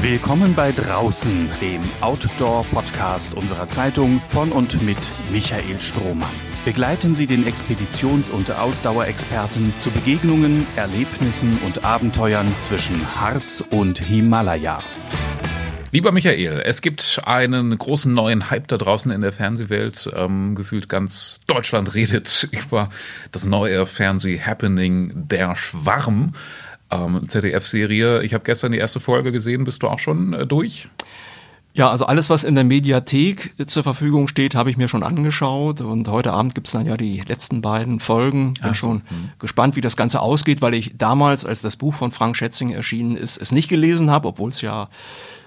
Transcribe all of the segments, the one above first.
Willkommen bei Draußen, dem Outdoor-Podcast unserer Zeitung von und mit Michael Strohmann. Begleiten Sie den Expeditions- und Ausdauerexperten zu Begegnungen, Erlebnissen und Abenteuern zwischen Harz und Himalaya. Lieber Michael, es gibt einen großen neuen Hype da draußen in der Fernsehwelt. Ähm, gefühlt ganz Deutschland redet über das neue Fernseh-Happening Der Schwarm. Ähm, ZDF-Serie. Ich habe gestern die erste Folge gesehen. Bist du auch schon äh, durch? Ja, also alles, was in der Mediathek zur Verfügung steht, habe ich mir schon angeschaut. Und heute Abend gibt's dann ja die letzten beiden Folgen. Bin so. schon hm. gespannt, wie das Ganze ausgeht, weil ich damals, als das Buch von Frank Schätzing erschienen ist, es nicht gelesen habe, obwohl es ja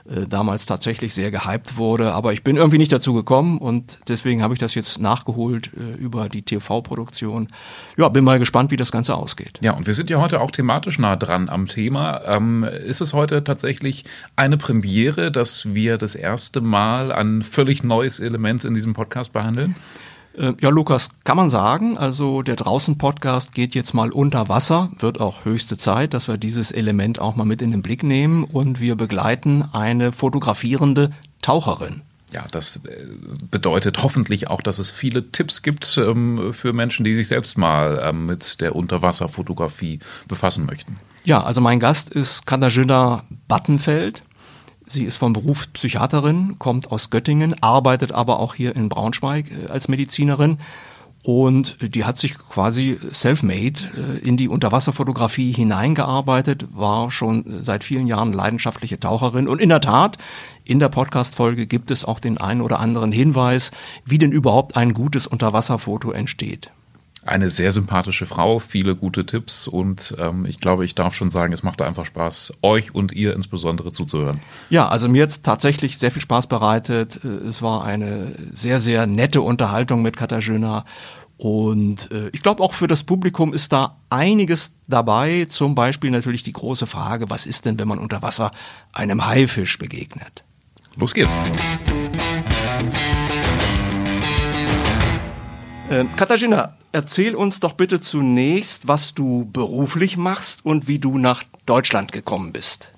äh, damals tatsächlich sehr gehypt wurde. Aber ich bin irgendwie nicht dazu gekommen und deswegen habe ich das jetzt nachgeholt äh, über die TV-Produktion. Ja, bin mal gespannt, wie das Ganze ausgeht. Ja, und wir sind ja heute auch thematisch nah dran am Thema. Ähm, ist es heute tatsächlich eine Premiere, dass wir das erste Mal ein völlig neues Element in diesem Podcast behandeln? Äh, ja, Lukas, kann man sagen. Also der Draußen-Podcast geht jetzt mal unter Wasser. Wird auch höchste Zeit, dass wir dieses Element auch mal mit in den Blick nehmen. Und wir begleiten eine fotografierende Taucherin. Ja, das äh, bedeutet hoffentlich auch, dass es viele Tipps gibt ähm, für Menschen, die sich selbst mal ähm, mit der Unterwasserfotografie befassen möchten. Ja, also mein Gast ist Katarzyna Battenfeld. Sie ist vom Beruf Psychiaterin, kommt aus Göttingen, arbeitet aber auch hier in Braunschweig äh, als Medizinerin. Und die hat sich quasi self-made äh, in die Unterwasserfotografie hineingearbeitet, war schon seit vielen Jahren leidenschaftliche Taucherin. Und in der Tat, in der Podcast-Folge gibt es auch den einen oder anderen Hinweis, wie denn überhaupt ein gutes Unterwasserfoto entsteht eine sehr sympathische Frau, viele gute Tipps und ähm, ich glaube, ich darf schon sagen, es macht einfach Spaß, euch und ihr insbesondere zuzuhören. Ja, also mir jetzt tatsächlich sehr viel Spaß bereitet. Es war eine sehr, sehr nette Unterhaltung mit Katharina und äh, ich glaube auch für das Publikum ist da einiges dabei. Zum Beispiel natürlich die große Frage, was ist denn, wenn man unter Wasser einem Haifisch begegnet? Los geht's. Äh, Katharina, erzähl uns doch bitte zunächst, was du beruflich machst und wie du nach Deutschland gekommen bist.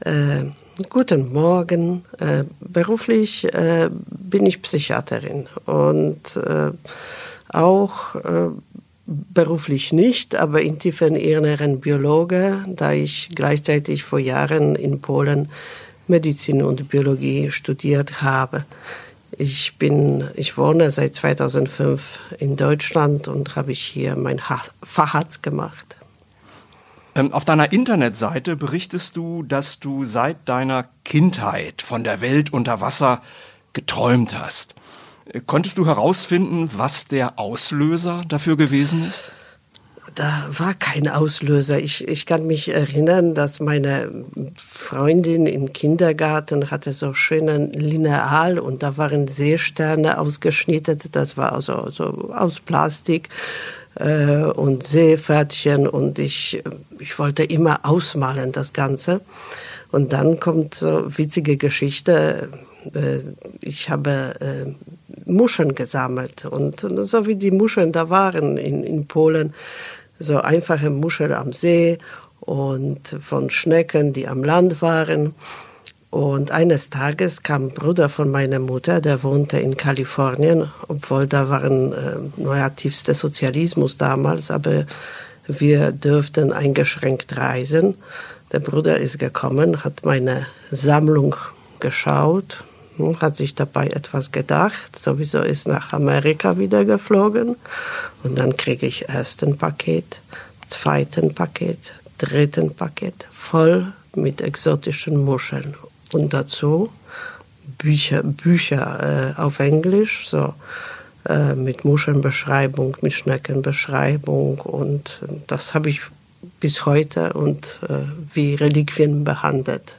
Äh, guten Morgen. Äh, beruflich äh, bin ich Psychiaterin und äh, auch äh, beruflich nicht, aber in tiefen Inneren Biologe, da ich gleichzeitig vor Jahren in Polen Medizin und Biologie studiert habe. Ich bin, ich wohne seit 2005 in Deutschland und habe ich hier mein Facharzt gemacht. Ähm, auf deiner Internetseite berichtest du, dass du seit deiner Kindheit von der Welt unter Wasser geträumt hast. Äh, konntest du herausfinden, was der Auslöser dafür gewesen ist? Da war kein Auslöser. Ich, ich kann mich erinnern, dass meine Freundin im Kindergarten hatte so schönen Lineal und da waren Seesterne ausgeschnitten. Das war also so aus Plastik äh, und Seepferdchen und ich, ich wollte immer ausmalen das Ganze. Und dann kommt so witzige Geschichte. Äh, ich habe äh, Muscheln gesammelt und so wie die Muscheln da waren in, in Polen, so einfache Muscheln am See und von Schnecken, die am Land waren. Und eines Tages kam ein Bruder von meiner Mutter, der wohnte in Kalifornien, obwohl da war ein äh, neuaktivster Sozialismus damals, aber wir dürften eingeschränkt reisen. Der Bruder ist gekommen, hat meine Sammlung geschaut, hm, hat sich dabei etwas gedacht. Sowieso ist nach Amerika wieder geflogen. Und dann kriege ich ersten Paket, zweiten Paket, dritten Paket, voll mit exotischen Muscheln. Und dazu Bücher, Bücher äh, auf Englisch, so äh, mit Muschelnbeschreibung, mit Schneckenbeschreibung. Und das habe ich bis heute und äh, wie Reliquien behandelt.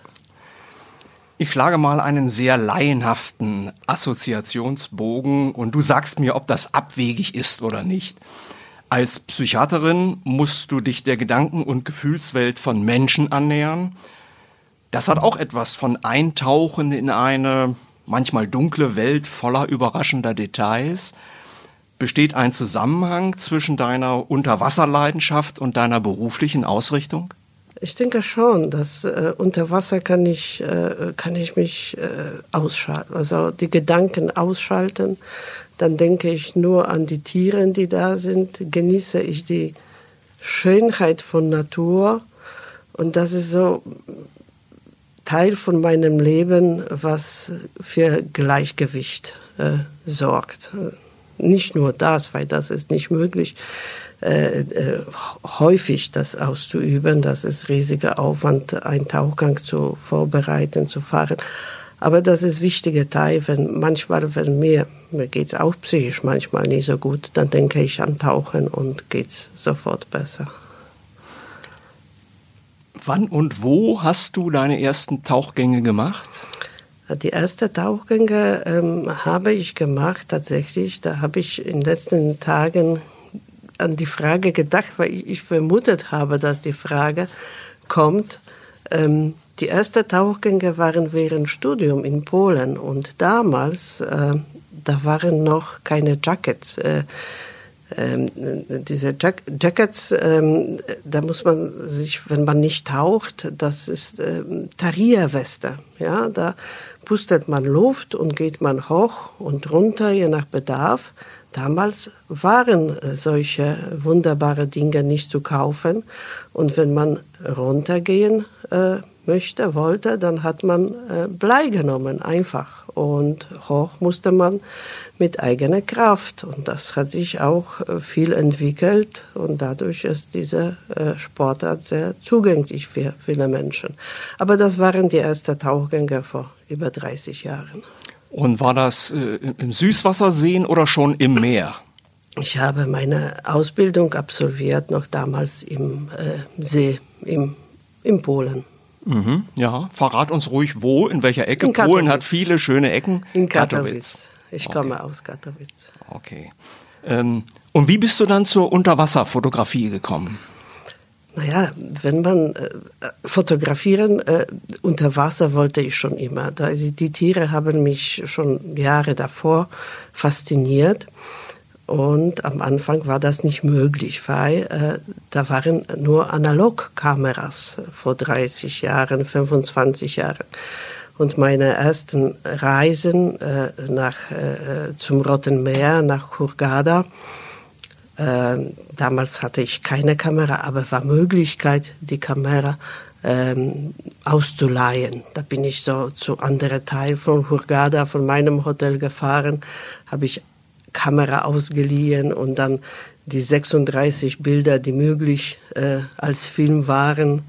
Ich schlage mal einen sehr laienhaften Assoziationsbogen und du sagst mir, ob das abwegig ist oder nicht. Als Psychiaterin musst du dich der Gedanken- und Gefühlswelt von Menschen annähern. Das hat auch etwas von Eintauchen in eine manchmal dunkle Welt voller überraschender Details. Besteht ein Zusammenhang zwischen deiner Unterwasserleidenschaft und deiner beruflichen Ausrichtung? Ich denke schon, dass äh, unter Wasser kann ich, äh, kann ich mich äh, ausschalten, also die Gedanken ausschalten. Dann denke ich nur an die Tiere, die da sind, genieße ich die Schönheit von Natur. Und das ist so Teil von meinem Leben, was für Gleichgewicht äh, sorgt. Nicht nur das, weil das ist nicht möglich, äh, äh, häufig das auszuüben. Das ist riesiger Aufwand, einen Tauchgang zu vorbereiten, zu fahren. Aber das ist wichtiger Teil, wenn manchmal, wenn mir, mir geht's auch psychisch manchmal nicht so gut, dann denke ich an Tauchen und geht's sofort besser. Wann und wo hast du deine ersten Tauchgänge gemacht? Die erste Tauchgänge ähm, habe ich gemacht tatsächlich. Da habe ich in den letzten Tagen an die Frage gedacht, weil ich, ich vermutet habe, dass die Frage kommt. Ähm, die ersten Tauchgänge waren während Studium in Polen und damals, äh, da waren noch keine Jackets. Äh, ähm, diese Jack Jackets, ähm, da muss man sich, wenn man nicht taucht, das ist ähm, Taria-Weste. Ja, da pustet man Luft und geht man hoch und runter, je nach Bedarf. Damals waren äh, solche wunderbare Dinge nicht zu kaufen. Und wenn man runtergehen äh, möchte, wollte, dann hat man äh, Blei genommen, einfach. Und hoch musste man mit eigener Kraft. Und das hat sich auch äh, viel entwickelt. Und dadurch ist diese äh, Sportart sehr zugänglich für viele Menschen. Aber das waren die ersten Tauchgänge vor über 30 Jahren. Und war das äh, im Süßwasserseen oder schon im Meer? Ich habe meine Ausbildung absolviert, noch damals im äh, See, im, in Polen. Mhm, ja, verrat uns ruhig wo, in welcher Ecke. In Polen hat viele schöne Ecken. In Katowice. Katowice. Ich komme okay. aus Katowice. Okay. Ähm, und wie bist du dann zur Unterwasserfotografie gekommen? Naja, wenn man äh, fotografieren äh, unter Wasser wollte ich schon immer. Da, die, die Tiere haben mich schon Jahre davor fasziniert. Und am Anfang war das nicht möglich, weil äh, da waren nur Analogkameras vor 30 Jahren, 25 Jahren. Und meine ersten Reisen äh, nach, äh, zum Roten Meer, nach Hurghada, damals hatte ich keine Kamera, aber war Möglichkeit, die Kamera ähm, auszuleihen. Da bin ich so zu anderen Teil von Hurghada, von meinem Hotel gefahren, habe ich Kamera ausgeliehen und dann die 36 Bilder, die möglich äh, als Film waren,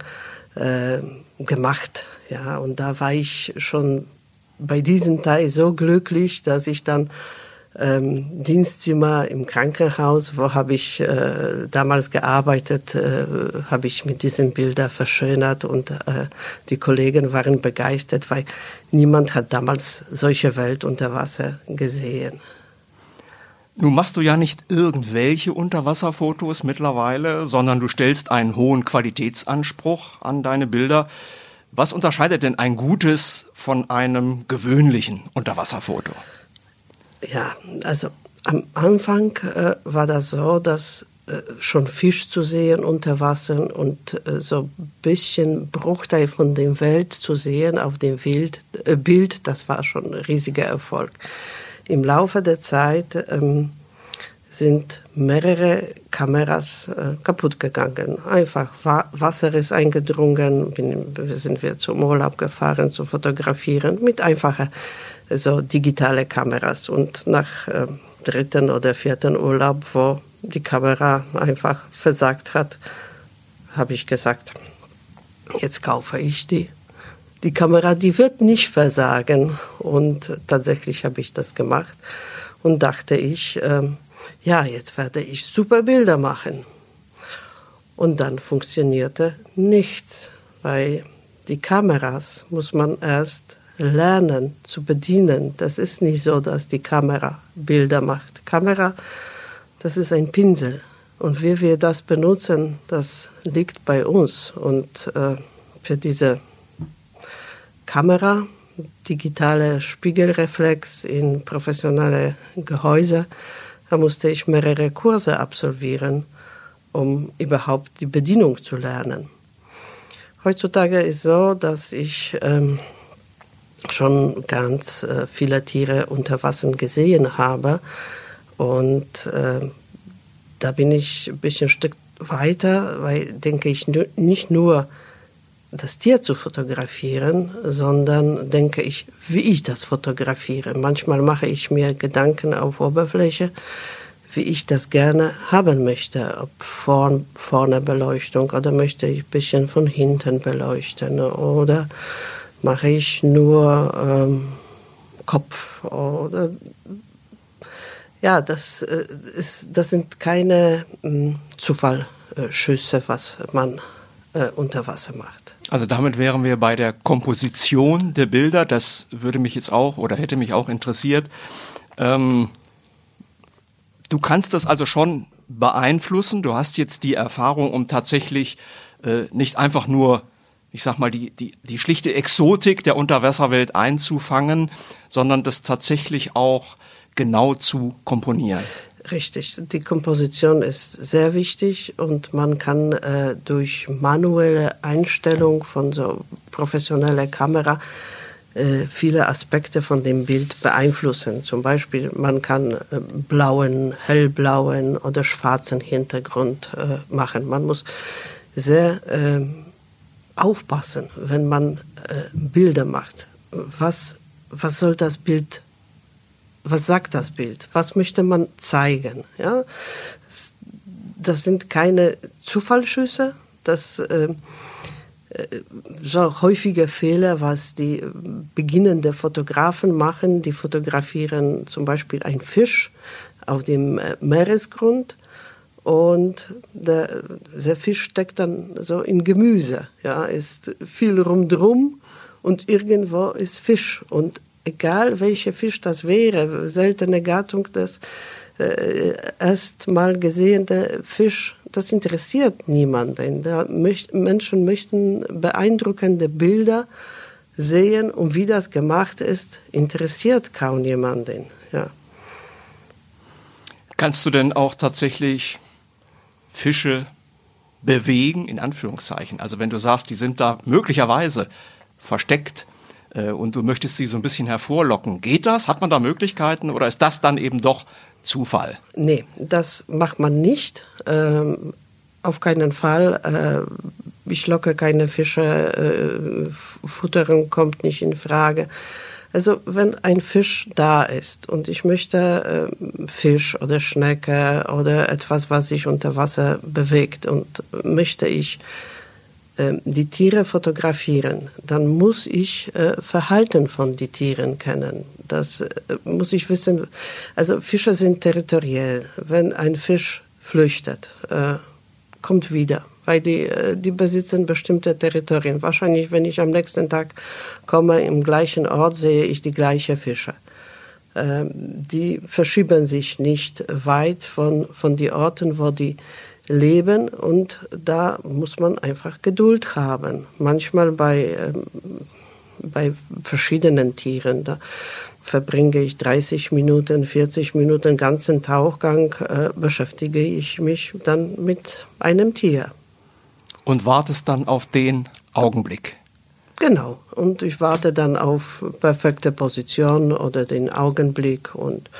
äh, gemacht. Ja, und da war ich schon bei diesem Teil so glücklich, dass ich dann ähm, Dienstzimmer im Krankenhaus, wo habe ich äh, damals gearbeitet, äh, habe ich mit diesen Bildern verschönert und äh, die Kollegen waren begeistert, weil niemand hat damals solche Welt unter Wasser gesehen. Nun machst du ja nicht irgendwelche Unterwasserfotos mittlerweile, sondern du stellst einen hohen Qualitätsanspruch an deine Bilder. Was unterscheidet denn ein gutes von einem gewöhnlichen Unterwasserfoto? Ja, also am Anfang äh, war das so, dass äh, schon Fisch zu sehen unter Wasser und äh, so ein bisschen Bruchteil von der Welt zu sehen auf dem Bild, äh, Bild, das war schon ein riesiger Erfolg. Im Laufe der Zeit ähm, sind mehrere Kameras äh, kaputt gegangen. Einfach Wa Wasser ist eingedrungen, bin, sind wir zum Urlaub gefahren zu fotografieren mit einfachen so digitale Kameras. Und nach äh, dritten oder vierten Urlaub, wo die Kamera einfach versagt hat, habe ich gesagt, jetzt kaufe ich die. Die Kamera, die wird nicht versagen. Und tatsächlich habe ich das gemacht und dachte ich, äh, ja, jetzt werde ich super Bilder machen. Und dann funktionierte nichts, weil die Kameras muss man erst lernen zu bedienen. Das ist nicht so, dass die Kamera Bilder macht. Kamera, das ist ein Pinsel. Und wie wir das benutzen, das liegt bei uns. Und äh, für diese Kamera, digitale Spiegelreflex in professionelle Gehäuse, da musste ich mehrere Kurse absolvieren, um überhaupt die Bedienung zu lernen. Heutzutage ist so, dass ich ähm, schon ganz äh, viele Tiere unter Wasser gesehen habe. Und äh, da bin ich ein bisschen ein Stück weiter, weil denke ich nicht nur das Tier zu fotografieren, sondern denke ich, wie ich das fotografiere. Manchmal mache ich mir Gedanken auf Oberfläche, wie ich das gerne haben möchte, ob vorn, vorne Beleuchtung oder möchte ich ein bisschen von hinten beleuchten oder mache ich nur ähm, Kopf oder ja, das, äh, ist, das sind keine äh, Zufallschüsse, was man äh, unter Wasser macht. Also damit wären wir bei der Komposition der Bilder. Das würde mich jetzt auch oder hätte mich auch interessiert. Ähm, du kannst das also schon beeinflussen. Du hast jetzt die Erfahrung, um tatsächlich äh, nicht einfach nur ich sag mal, die, die, die schlichte Exotik der Unterwasserwelt einzufangen, sondern das tatsächlich auch genau zu komponieren. Richtig, die Komposition ist sehr wichtig und man kann äh, durch manuelle Einstellung von so professioneller Kamera äh, viele Aspekte von dem Bild beeinflussen. Zum Beispiel, man kann äh, blauen, hellblauen oder schwarzen Hintergrund äh, machen. Man muss sehr ähm, aufpassen, wenn man äh, Bilder macht. Was, was soll das Bild, was sagt das Bild? Was möchte man zeigen? Ja? Das, sind keine Zufallschüsse, das äh, äh, so häufige Fehler, was die beginnenden Fotografen machen. Die fotografieren zum Beispiel einen Fisch auf dem äh, Meeresgrund und der, der Fisch steckt dann so in Gemüse. Ja, ist viel rumdrum und irgendwo ist Fisch. Und egal welcher Fisch das wäre, seltene Gattung, das äh, erst mal gesehene Fisch, das interessiert niemanden. Da möcht, Menschen möchten beeindruckende Bilder sehen und wie das gemacht ist, interessiert kaum jemanden. Ja. Kannst du denn auch tatsächlich Fische bewegen, in Anführungszeichen. Also wenn du sagst, die sind da möglicherweise versteckt äh, und du möchtest sie so ein bisschen hervorlocken, geht das? Hat man da Möglichkeiten oder ist das dann eben doch Zufall? Nee, das macht man nicht. Ähm, auf keinen Fall. Äh, ich locke keine Fische, äh, Futterung kommt nicht in Frage. Also wenn ein Fisch da ist und ich möchte äh, Fisch oder Schnecke oder etwas, was sich unter Wasser bewegt und möchte ich äh, die Tiere fotografieren, dann muss ich äh, Verhalten von den Tieren kennen. Das äh, muss ich wissen. Also Fische sind territoriell. Wenn ein Fisch flüchtet, äh, kommt wieder weil die, äh, die besitzen bestimmte Territorien. Wahrscheinlich, wenn ich am nächsten Tag komme, im gleichen Ort sehe ich die gleichen Fische. Ähm, die verschieben sich nicht weit von, von den Orten, wo die leben und da muss man einfach Geduld haben. Manchmal bei, ähm, bei verschiedenen Tieren, da verbringe ich 30 Minuten, 40 Minuten ganzen Tauchgang, äh, beschäftige ich mich dann mit einem Tier und wartest dann auf den Augenblick. Genau. Und ich warte dann auf perfekte Position oder den Augenblick und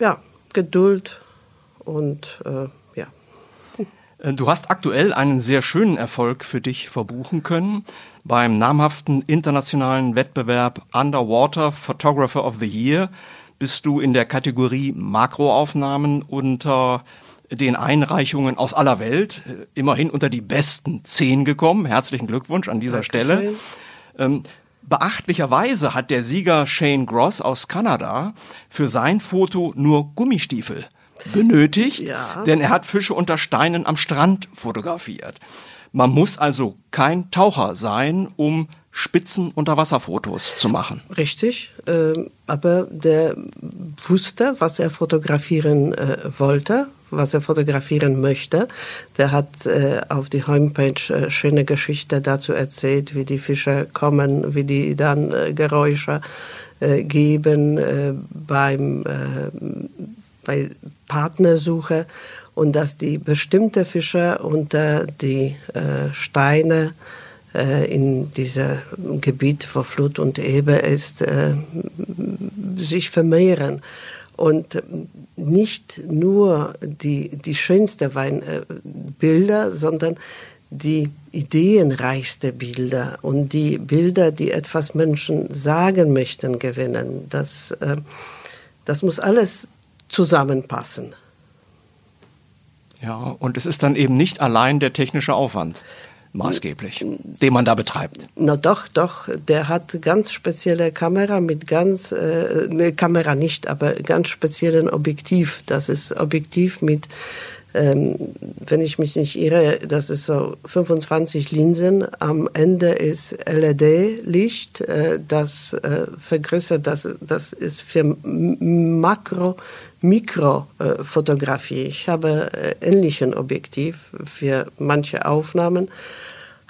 ja, Geduld und äh, ja. Äh, du hast aktuell einen sehr schönen Erfolg für dich verbuchen können. Beim namhaften internationalen Wettbewerb Underwater Photographer of the Year bist du in der Kategorie Makroaufnahmen unter den Einreichungen aus aller Welt äh, immerhin unter die besten zehn gekommen. Herzlichen Glückwunsch an dieser Dankeschön. Stelle. Ähm, beachtlicherweise hat der Sieger Shane Gross aus Kanada für sein Foto nur Gummistiefel benötigt, ja. denn er hat Fische unter Steinen am Strand fotografiert. Man muss also kein Taucher sein, um Spitzen Unterwasserfotos zu machen. Richtig, äh, aber der wusste, was er fotografieren äh, wollte was er fotografieren möchte. Der hat äh, auf die Homepage äh, schöne Geschichte dazu erzählt, wie die Fische kommen, wie die dann äh, Geräusche äh, geben äh, beim, äh, bei Partnersuche. und dass die bestimmte Fische unter die Steine in diesem Gebiet, wo Flut und Ebbe ist, sich vermehren. Und nicht nur die, die schönste Weinbilder, sondern die ideenreichste Bilder und die Bilder, die etwas Menschen sagen möchten, gewinnen. Das, äh, das muss alles zusammenpassen. Ja, und es ist dann eben nicht allein der technische Aufwand maßgeblich, den man da betreibt. Na doch, doch, der hat ganz spezielle Kamera mit ganz, äh, ne, Kamera nicht, aber ganz speziellen Objektiv. Das ist Objektiv mit ähm, wenn ich mich nicht irre, das ist so 25 Linsen. Am Ende ist LED-Licht, äh, das äh, vergrößert, das, das ist für Makro, Mikrofotografie. ich habe äh, ähnlichen Objektiv für manche Aufnahmen,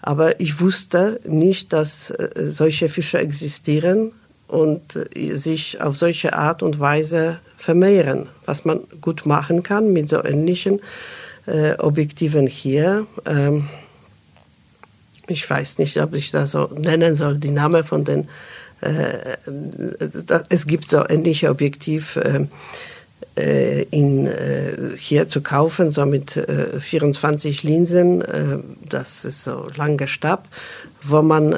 aber ich wusste nicht, dass äh, solche Fische existieren und äh, sich auf solche Art und Weise vermehren, was man gut machen kann mit so ähnlichen äh, Objektiven hier. Ähm, ich weiß nicht, ob ich das so nennen soll, die Name von den, äh, da, es gibt so ähnliche Objektiv äh, äh in, äh, hier zu kaufen, so mit 24 Linsen, das ist so lange Stab, wo man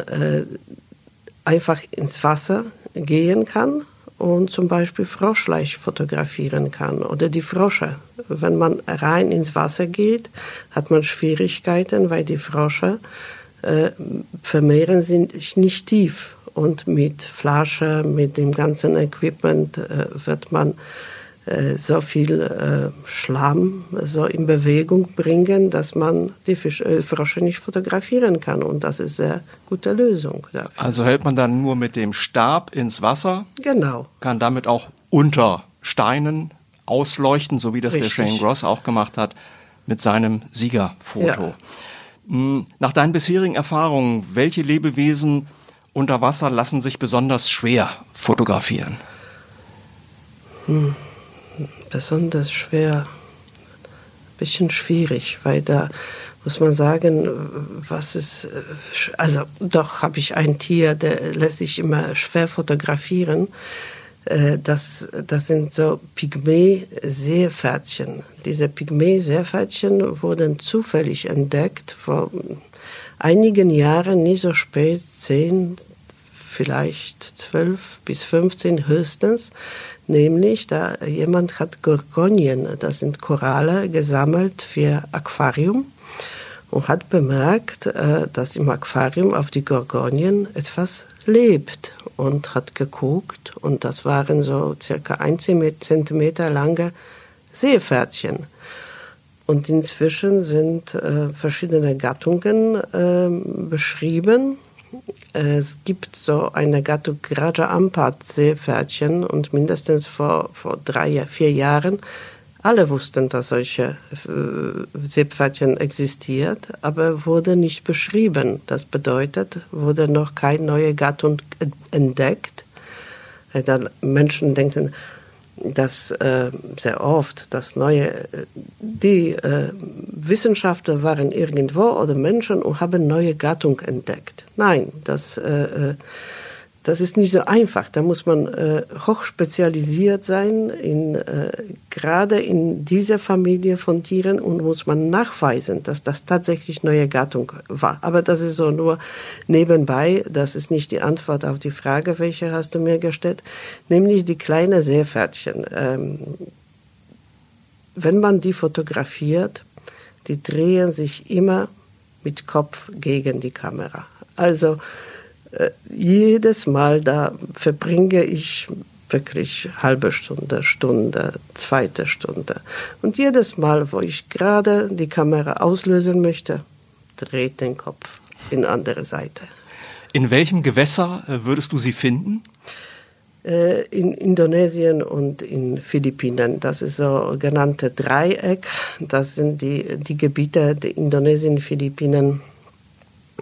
einfach ins Wasser gehen kann und zum Beispiel Froschleich fotografieren kann oder die Frosche. Wenn man rein ins Wasser geht, hat man Schwierigkeiten, weil die Frosche äh, vermehren sich nicht tief. Und mit Flasche, mit dem ganzen Equipment äh, wird man äh, so viel äh, Schlamm so in Bewegung bringen, dass man die Fisch, äh, Frösche nicht fotografieren kann. Und das ist eine gute Lösung. Dafür. Also hält man dann nur mit dem Stab ins Wasser? Genau. Kann damit auch unter Steinen ausleuchten, so wie das Richtig. der Shane Gross auch gemacht hat mit seinem Siegerfoto. Ja. Hm, nach deinen bisherigen Erfahrungen, welche Lebewesen unter Wasser lassen sich besonders schwer fotografieren? Hm besonders schwer, ein bisschen schwierig, weil da muss man sagen, was ist, also doch habe ich ein Tier, der lässt sich immer schwer fotografieren. Äh, das, das sind so Pygmäe-Seepferdchen. Diese Pygmäe-Seepferdchen wurden zufällig entdeckt vor einigen Jahren, nie so spät, zehn, vielleicht zwölf bis 15 höchstens, nämlich da jemand hat Gorgonien, das sind Koralle, gesammelt für Aquarium und hat bemerkt, äh, dass im Aquarium auf die Gorgonien etwas lebt und hat geguckt und das waren so circa ein Zentimeter lange Seepferdchen. Und inzwischen sind äh, verschiedene Gattungen äh, beschrieben es gibt so eine Gattung Raja Ampat Seepferdchen und mindestens vor, vor drei, vier Jahren alle wussten, dass solche äh, Seepferdchen existiert, aber wurde nicht beschrieben. Das bedeutet, wurde noch keine neue Gattung entdeckt. Menschen denken, dass äh, sehr oft das neue, die äh, Wissenschaftler waren irgendwo oder Menschen und haben neue Gattung entdeckt. Nein, das äh, äh das ist nicht so einfach. Da muss man äh, hochspezialisiert sein, in, äh, gerade in dieser Familie von Tieren und muss man nachweisen, dass das tatsächlich neue Gattung war. Aber das ist so nur nebenbei. Das ist nicht die Antwort auf die Frage, welche hast du mir gestellt, nämlich die kleinen Seepferdchen. Ähm, wenn man die fotografiert, die drehen sich immer mit Kopf gegen die Kamera. Also jedes Mal da verbringe ich wirklich halbe Stunde, Stunde, zweite Stunde. Und jedes Mal, wo ich gerade die Kamera auslösen möchte, dreht den Kopf in andere Seite. In welchem Gewässer äh, würdest du sie finden? Äh, in Indonesien und in Philippinen. Das ist so genannte Dreieck. Das sind die, die Gebiete der Indonesien, Philippinen äh,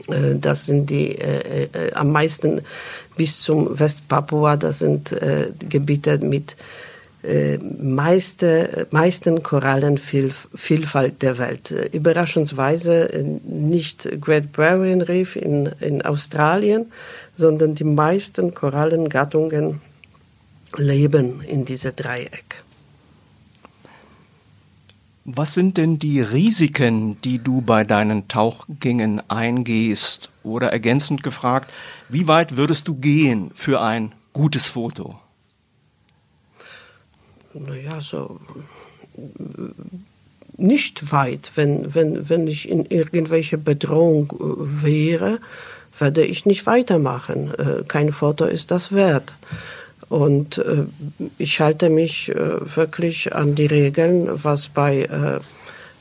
das sind die äh, äh, am meisten bis zum Westpapua, das sind äh, Gebiete mit äh, meiste, meisten Korallenvielfalt der Welt. Äh, überraschendsweise äh, nicht Great Barrier Reef in, in Australien, sondern die meisten Korallengattungen leben in diesem Dreieck. Was sind denn die Risiken, die du bei deinen Tauchgängen eingehst? Oder ergänzend gefragt, wie weit würdest du gehen für ein gutes Foto? Naja, so nicht weit. Wenn, wenn, wenn ich in irgendwelche Bedrohung äh, wäre, werde ich nicht weitermachen. Äh, kein Foto ist das wert. Und äh, ich halte mich äh, wirklich an die Regeln, was bei äh,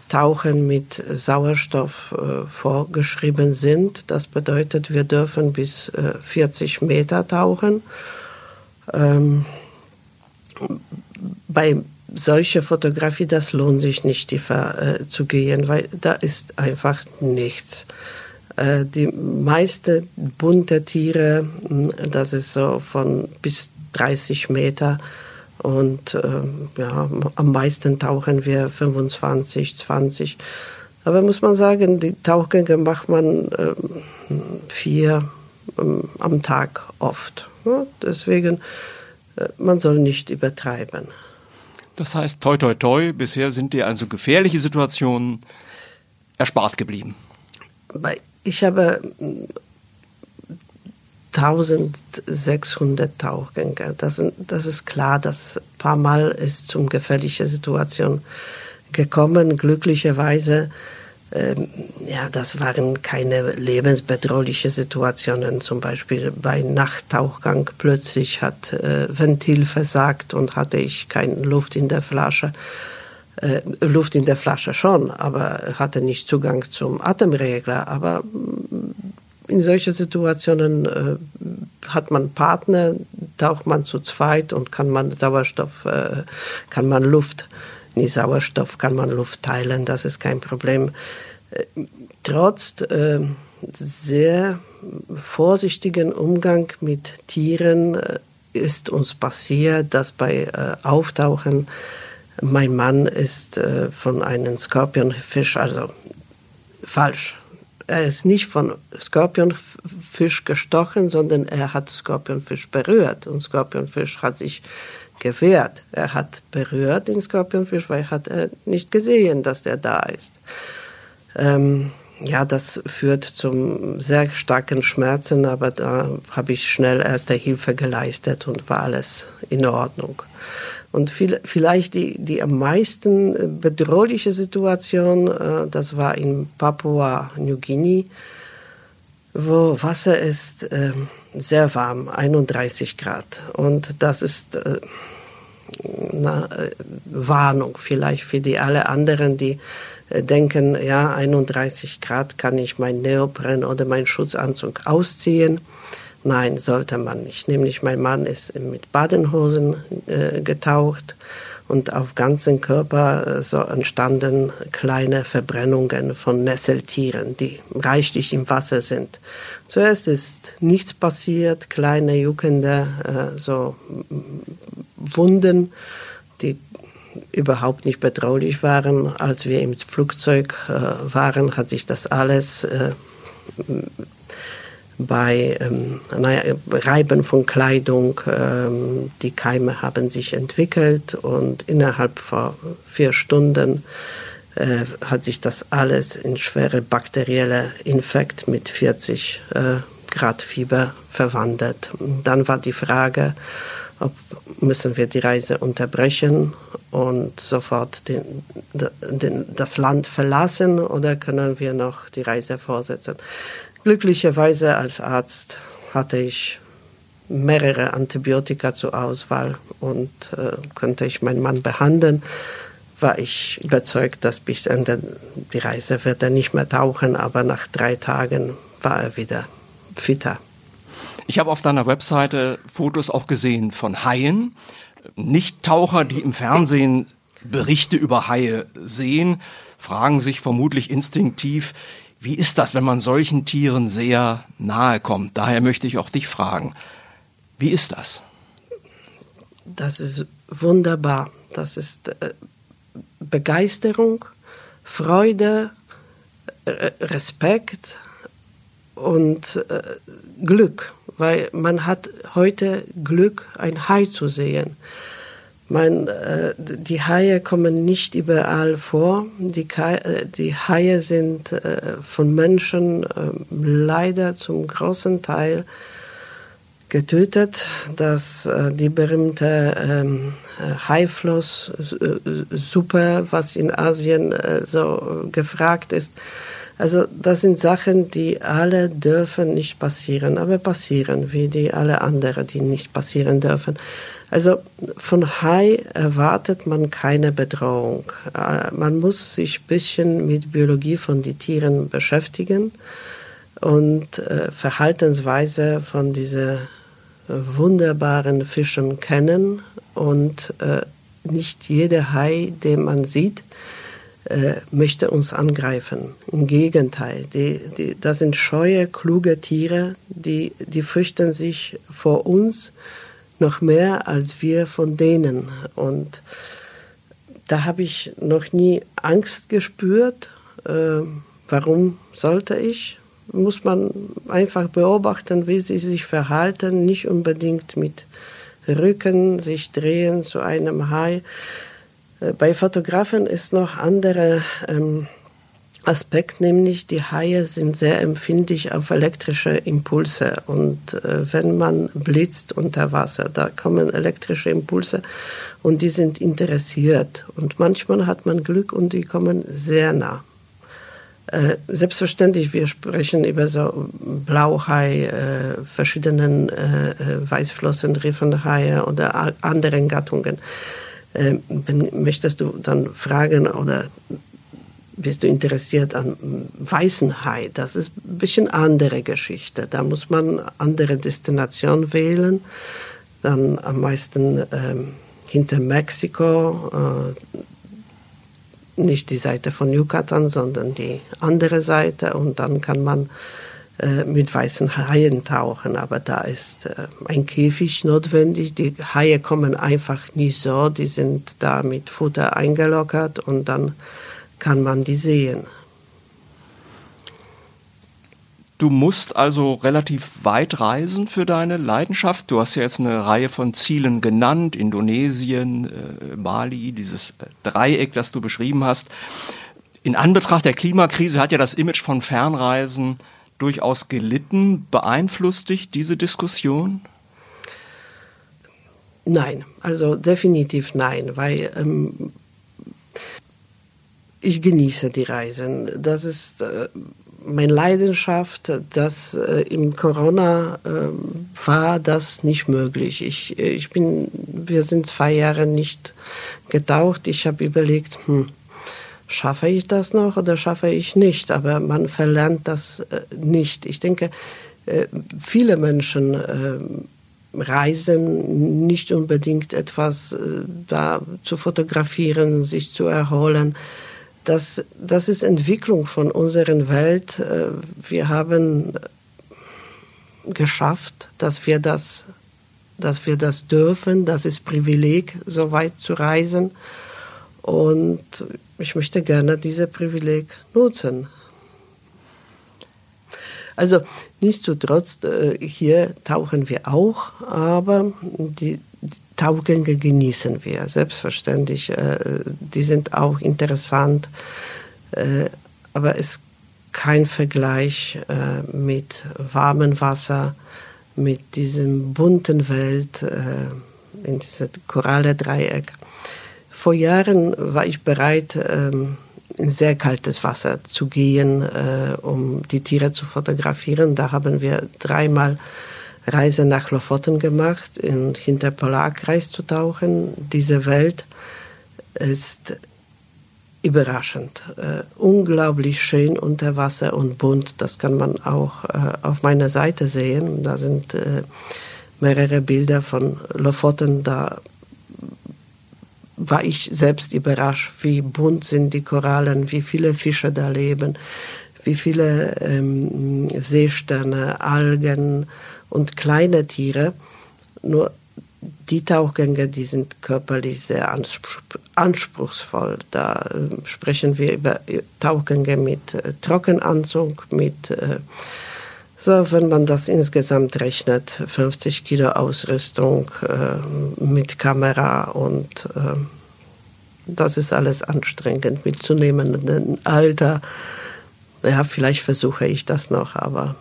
Tauchen mit Sauerstoff äh, vorgeschrieben sind. Das bedeutet, wir dürfen bis 40 äh, Meter tauchen. Ähm, bei solcher Fotografie, das lohnt sich nicht tiefer äh, zu gehen, weil da ist einfach nichts. die meisten bunte Tiere, hm, das ist so von bis 30 Meter. Und äh, ja, am meisten tauchen wir 25, 20. Aber muss man sagen, die Tauchgänge macht man äh, vier äh, am Tag oft. Ja? Deswegen, äh, man soll nicht übertreiben. Das heißt, toi, toi, toi, bisher sind dir also gefährliche Situationen erspart geblieben. Ich habe 1600 Tauchgänge. Das, das ist klar, dass ein paar Mal ist zum gefährliche Situation gekommen. Glücklicherweise, ähm, ja, das waren keine lebensbedrohliche Situationen. Zum Beispiel bei Nachttauchgang plötzlich hat äh, Ventil versagt und hatte ich keine Luft in der Flasche. Äh, Luft in der Flasche schon, aber hatte nicht Zugang zum Atemregler. Aber in solchen Situationen äh, hat man Partner, taucht man zu zweit und kann man Sauerstoff, äh, kann man Luft, nicht Sauerstoff, kann man Luft teilen, das ist kein Problem. Äh, trotz äh, sehr vorsichtigen Umgang mit Tieren äh, ist uns passiert, dass bei äh, Auftauchen mein Mann ist von einem Skorpionfisch, also falsch, er ist nicht von Skorpionfisch gestochen, sondern er hat Skorpionfisch berührt und Skorpionfisch hat sich gewehrt. Er hat berührt den Skorpionfisch, weil hat er nicht gesehen, dass er da ist. Ähm, ja, das führt zum sehr starken Schmerzen, aber da habe ich schnell erste Hilfe geleistet und war alles in Ordnung. Und viel, vielleicht die, die am meisten äh, bedrohliche Situation, äh, das war in Papua New Guinea, wo Wasser ist äh, sehr warm, 31 Grad. Und das ist äh, eine äh, Warnung vielleicht für die alle anderen, die äh, denken, ja, 31 Grad kann ich mein Neopren oder meinen Schutzanzug ausziehen. Nein, sollte man nicht. Nämlich mein Mann ist mit Badenhosen äh, getaucht und auf ganzen Körper äh, so entstanden kleine Verbrennungen von Nesseltieren, die reichlich im Wasser sind. Zuerst ist nichts passiert, kleine juckende äh, so Wunden, die überhaupt nicht bedrohlich waren. Als wir im Flugzeug äh, waren, hat sich das alles äh, bei ähm, Reiben von Kleidung. Ähm, die Keime haben sich entwickelt und innerhalb von vier Stunden äh, hat sich das alles in schwere bakterielle Infekt mit 40 äh, Grad Fieber verwandelt. Dann war die Frage, ob müssen wir die Reise unterbrechen und sofort den, den, das Land verlassen oder können wir noch die Reise fortsetzen. Glücklicherweise als Arzt hatte ich mehrere Antibiotika zur Auswahl und äh, konnte ich meinen Mann behandeln, war ich überzeugt, dass bis Ende die Reise wird er nicht mehr tauchen, aber nach drei Tagen war er wieder fitter. Ich habe auf deiner Webseite Fotos auch gesehen von Haien, Nicht-Taucher, die im Fernsehen Berichte über Haie sehen, fragen sich vermutlich instinktiv, wie ist das, wenn man solchen Tieren sehr nahe kommt? Daher möchte ich auch dich fragen. Wie ist das? Das ist wunderbar. Das ist äh, Begeisterung, Freude, äh, Respekt und äh, Glück, weil man hat heute Glück, ein Hai zu sehen. Man, äh, die Haie kommen nicht überall vor. Die, äh, die Haie sind äh, von Menschen äh, leider zum großen Teil getötet, dass äh, die berühmte ähm, Haifloss-Suppe, was in Asien äh, so gefragt ist, also das sind Sachen, die alle dürfen nicht passieren, aber passieren, wie die alle anderen, die nicht passieren dürfen. Also von Hai erwartet man keine Bedrohung. Äh, man muss sich ein bisschen mit Biologie von den Tieren beschäftigen und äh, Verhaltensweise von diesen wunderbaren Fischen kennen und äh, nicht jeder Hai, den man sieht, äh, möchte uns angreifen. Im Gegenteil, die, die, das sind scheue, kluge Tiere, die, die fürchten sich vor uns noch mehr als wir von denen. Und da habe ich noch nie Angst gespürt. Äh, warum sollte ich? Muss man einfach beobachten, wie sie sich verhalten, nicht unbedingt mit Rücken sich drehen zu einem Hai. Äh, bei Fotografen ist noch andere ähm, Aspekt, nämlich die Haie sind sehr empfindlich auf elektrische Impulse. Und äh, wenn man blitzt unter Wasser, da kommen elektrische Impulse und die sind interessiert. Und manchmal hat man Glück und die kommen sehr nah. Äh, selbstverständlich, wir sprechen über so Blauhai, äh, verschiedenen äh, äh Weißflossenriffenhaie oder anderen Gattungen. Äh, möchtest du dann fragen oder bist du interessiert an weißen Hai? Das ist ein bisschen andere Geschichte. Da muss man andere Destination wählen. Dann am meisten ähm, hinter Mexiko, äh, nicht die Seite von Yucatan, sondern die andere Seite. Und dann kann man äh, mit weißen Haien tauchen. Aber da ist äh, ein Käfig notwendig. Die Haie kommen einfach nicht so. Die sind da mit Futter eingelockert und dann kann man die sehen. Du musst also relativ weit reisen für deine Leidenschaft. Du hast ja jetzt eine Reihe von Zielen genannt, Indonesien, äh, Mali, dieses äh, Dreieck, das du beschrieben hast. In Anbetracht der Klimakrise hat ja das Image von Fernreisen durchaus gelitten. Beeinflusst dich diese Diskussion? Nein, also definitiv nein, weil ähm, ich genieße die Reisen. Das ist äh, meine Leidenschaft. Das äh, im Corona äh, war das nicht möglich. Ich, ich bin, wir sind zwei Jahre nicht getaucht. Ich habe überlegt, hm, schaffe ich das noch oder schaffe ich nicht? Aber man verlernt das äh, nicht. Ich denke, äh, viele Menschen äh, reisen, nicht unbedingt etwas äh, da zu fotografieren, sich zu erholen das, das ist Entwicklung von unserer Welt. Äh, wir haben geschafft, dass wir das, dass wir das dürfen. Das ist Privileg, so weit zu reisen. Und ich möchte gerne dieses Privileg nutzen. Also nichtsdestotrotz, äh, hier tauchen wir auch, aber die, Taugänge genießen wir, selbstverständlich. Äh, die sind auch interessant, äh, aber es ist kein Vergleich äh, mit warmem Wasser, mit diesem bunten Welt, in diesem Koralledreieck. Vor Jahren war ich bereit, ähm, in sehr kaltes Wasser zu gehen, um die Tiere zu fotografieren. Da haben wir dreimal Reise nach Lofoten gemacht, in, hinter Polarkreis zu tauchen. Diese Welt ist überraschend, äh, unglaublich schön unter Wasser und bunt. Das kann man auch äh, auf meiner Seite sehen. Da sind äh, mehrere Bilder von Lofoten. Da war ich selbst überrascht, wie bunt sind die Korallen, wie viele Fische da leben, wie viele ähm, Seesterne, Algen und kleine Tiere. Nur die Tauchgänge, die sind körperlich sehr anspruchsvoll. Da äh, sprechen wir über Tauchgänge mit äh, Trockenanzug, mit, äh, so wenn man das insgesamt rechnet, 50 Kilo Ausrüstung äh, mit Kamera und äh, das ist alles anstrengend mit zunehmendem Alter. Ja, vielleicht versuche ich das noch, aber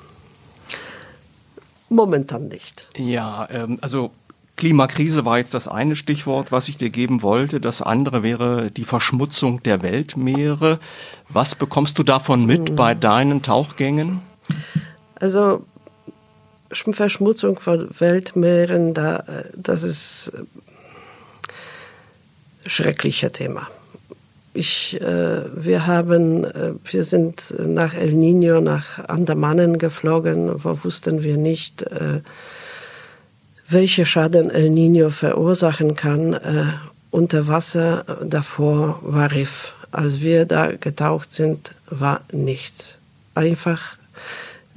momentan nicht. Ja, ähm, also Klimakrise war jetzt das eine Stichwort, was ich dir geben wollte. Das andere wäre die Verschmutzung der Weltmeere. Was bekommst du davon mit bei deinen Tauchgängen? Also Verschmutzung von Weltmeeren, da, das ist ein schrecklicher Thema. Ich, äh, wir haben, äh, wir sind nach El Nino, nach Andamanen geflogen, wo wussten wir nicht, äh, welche Schaden El Nino verursachen kann. Äh, unter Wasser davor war Riff. Als wir da getaucht sind, war nichts. Einfach,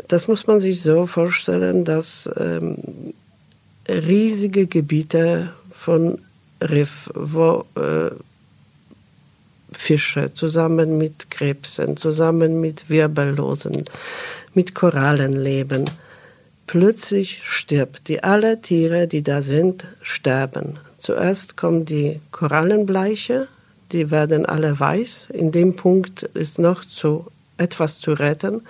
das muss man sich so vorstellen, dass ähm, riesige Gebiete von Riff, wo äh, Fische zusammen mit Krebsen, zusammen mit Wirbellosen, mit Korallen leben plötzlich stirbt. Die alle Tiere, die da sind, sterben. Zuerst kommt die Korallenbleiche, die werden alle weiß. In dem Punkt ist noch zu, etwas zu retten,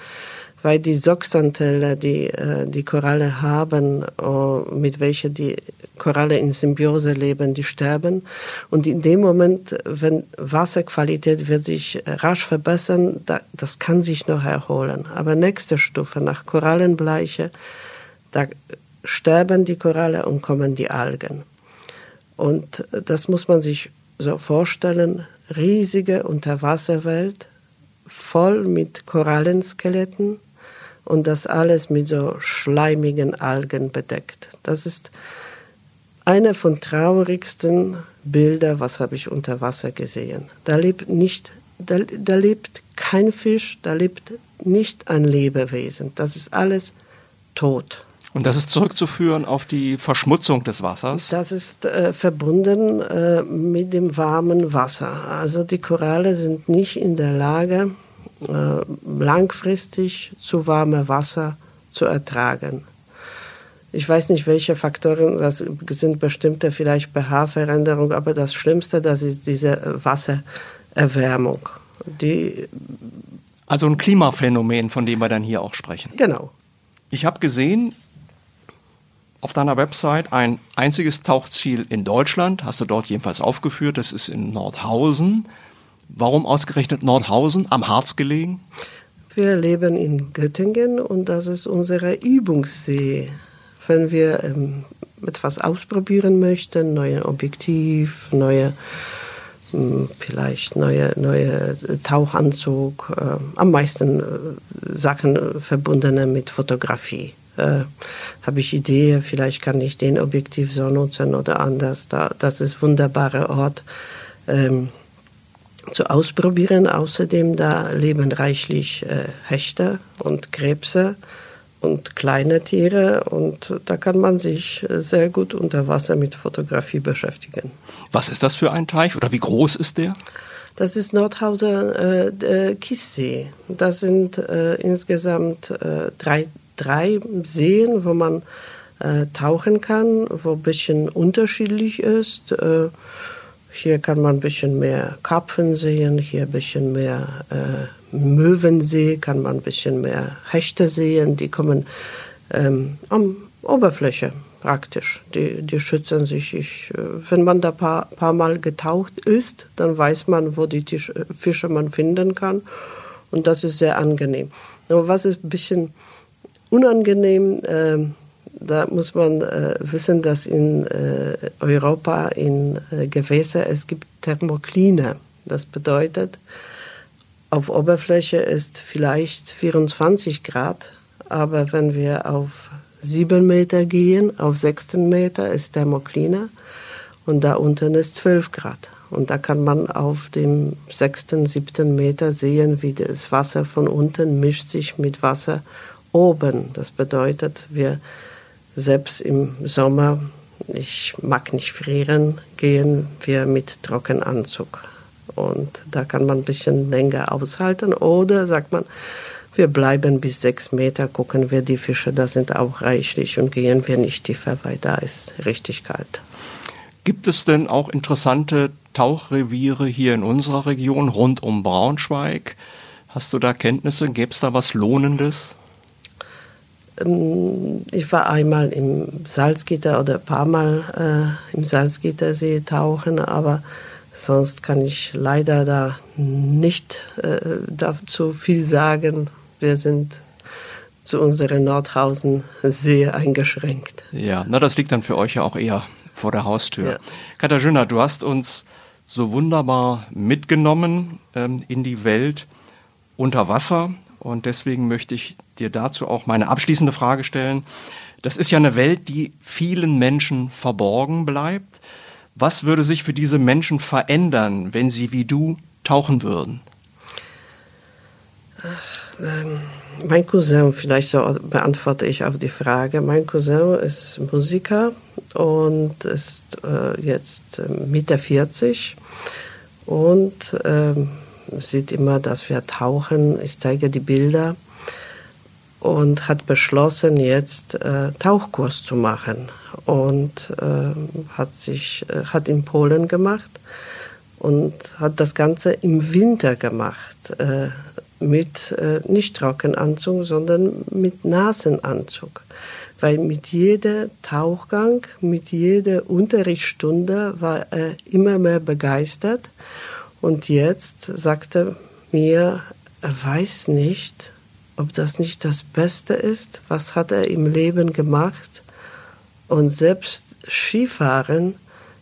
weil die Soxanteile, die äh, die Koralle haben, äh, mit welcher die Koralle in Symbiose leben, die sterben. Und in dem Moment, wenn Wasserqualität wird sich rasch verbessern, das kann sich noch erholen. Aber nächste Stufe nach Korallenbleiche da sterben die Koralle und kommen die Algen. Und das muss man sich so vorstellen, riesige Unterwasserwelt, voll mit Korallenskeletten und das alles mit so schleimigen Algen bedeckt. Das ist eine von traurigsten Bilder, was habe ich unter Wasser gesehen. Da lebt nicht, da, da lebt kein Fisch, da lebt nicht ein Lebewesen. Das ist alles tot. Und das ist zurückzuführen auf die Verschmutzung des Wassers? Das ist äh, verbunden äh, mit dem warmen Wasser. Also die Koralle sind nicht in der Lage, äh, langfristig zu warme Wasser zu ertragen. Ich weiß nicht, welche Faktoren, das sind bestimmte vielleicht pH-Veränderungen, aber das Schlimmste, das ist diese Wassererwärmung. Die also ein Klimaphänomen, von dem wir dann hier auch sprechen. Genau. Ich habe gesehen, auf deiner Website ein einziges Tauchziel in Deutschland, hast du dort jedenfalls aufgeführt, das ist in Nordhausen. Warum ausgerechnet Nordhausen, am Harz gelegen? Wir leben in Göttingen und das ist unsere Übungssee. Wenn wir ähm, etwas ausprobieren möchten, neue Objektiv, neue hm, vielleicht neue, neue Tauchanzug, äh, am meisten äh, Sachen verbundene mit Fotografie äh, habe ich Idee, vielleicht kann ich den Objektiv so nutzen oder anders. Da, das ist ein wunderbarer Ort ähm, zu ausprobieren. Außerdem da leben reichlich äh, Hechte und Krebse und kleine Tiere und da kann man sich sehr gut unter Wasser mit Fotografie beschäftigen. Was ist das für ein Teich oder wie groß ist der? Das ist Nordhauser äh, Kissee. Das sind äh, insgesamt äh, drei drei Seen, wo man äh, tauchen kann, wo ein bisschen unterschiedlich ist. Äh, hier kann man ein bisschen mehr Karpfen sehen, hier ein bisschen mehr äh, Möwensee, kann man ein bisschen mehr Hechte sehen. Die kommen ähm, am Oberfläche praktisch. Die, die schützen sich. Ich, äh, wenn man da ein paar, paar Mal getaucht ist, dann weiß man, wo die Tisch, Fische man finden kann. Und das ist sehr angenehm. Aber was ist ein bisschen unangenehm. Äh, da muss man äh, wissen, dass in äh, Europa in äh, Gewässer es gibt Thermokline. Das bedeutet, auf Oberfläche ist vielleicht 24 Grad, aber wenn wir auf 7 Meter gehen, auf 6 Meter ist Thermokline und da unten ist 12 Grad. Und da kann man auf dem 6., 7. Meter sehen, wie das Wasser von unten mischt sich mit Wasser oben. Das bedeutet, wir selbst im Sommer ich mag nicht frieren, gehen wir mit Trockenanzug. Und da kann man ein bisschen länger aushalten. Oder sagt man, wir bleiben bis sechs Meter, gucken wir die Fische, da sind auch reichlich und gehen wir nicht tiefer, weil da ist richtig kalt. Gibt es denn auch interessante Tauchreviere hier in unserer Region rund um Braunschweig? Hast du da Kenntnisse? Gäbe es da was Lohnendes? Ähm, ich war einmal im Salzgitter oder ein paar Mal äh, im Salzgittersee tauchen, aber sonst kann ich leider da nicht äh, dazu viel sagen. Wir sind zu unseren Nordhausen sehr eingeschränkt. Ja, na das liegt dann für euch ja auch eher vor der Haustür. Ja. Katharina, du hast uns so wunderbar mitgenommen ähm, in die Welt unter Wasser und deswegen möchte ich dir dazu auch meine abschließende Frage stellen. Das ist ja eine Welt, die vielen Menschen verborgen bleibt. Was würde sich für diese Menschen verändern, wenn sie wie du tauchen würden? Ähm, mein Cousin, vielleicht so beantworte ich auf die Frage. Mein Cousin ist Musiker und ist äh, jetzt äh, Mitte 40 und äh, sieht immer, dass wir tauchen. Ich zeige die Bilder und hat beschlossen, jetzt äh, Tauchkurs zu machen und äh, hat sich äh, hat in Polen gemacht und hat das Ganze im Winter gemacht äh, mit äh, nicht Trockenanzug, sondern mit Nasenanzug. Weil mit jeder Tauchgang, mit jeder Unterrichtsstunde war er immer mehr begeistert. Und jetzt sagte mir, er weiß nicht, ob das nicht das Beste ist. Was hat er im Leben gemacht? Und selbst Skifahren,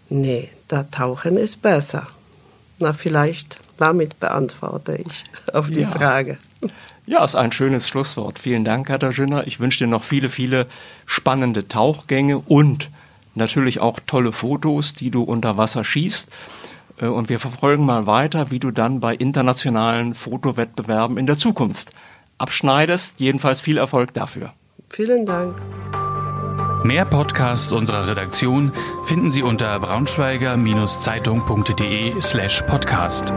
nee, da tauchen ist besser. Na, vielleicht damit beantworte ich auf die ja. Frage. Ja, ist ein schönes Schlusswort. Vielen Dank, Katharina. Ich wünsche dir noch viele, viele spannende Tauchgänge und natürlich auch tolle Fotos, die du unter Wasser schießt. Äh, und wir verfolgen mal weiter, wie du dann bei internationalen Fotowettbewerben in der Zukunft abschneidest. Jedenfalls viel Erfolg dafür. Vielen Dank. Mehr Podcasts unserer Redaktion finden Sie unter braunschweiger-zeitung.de slash podcast.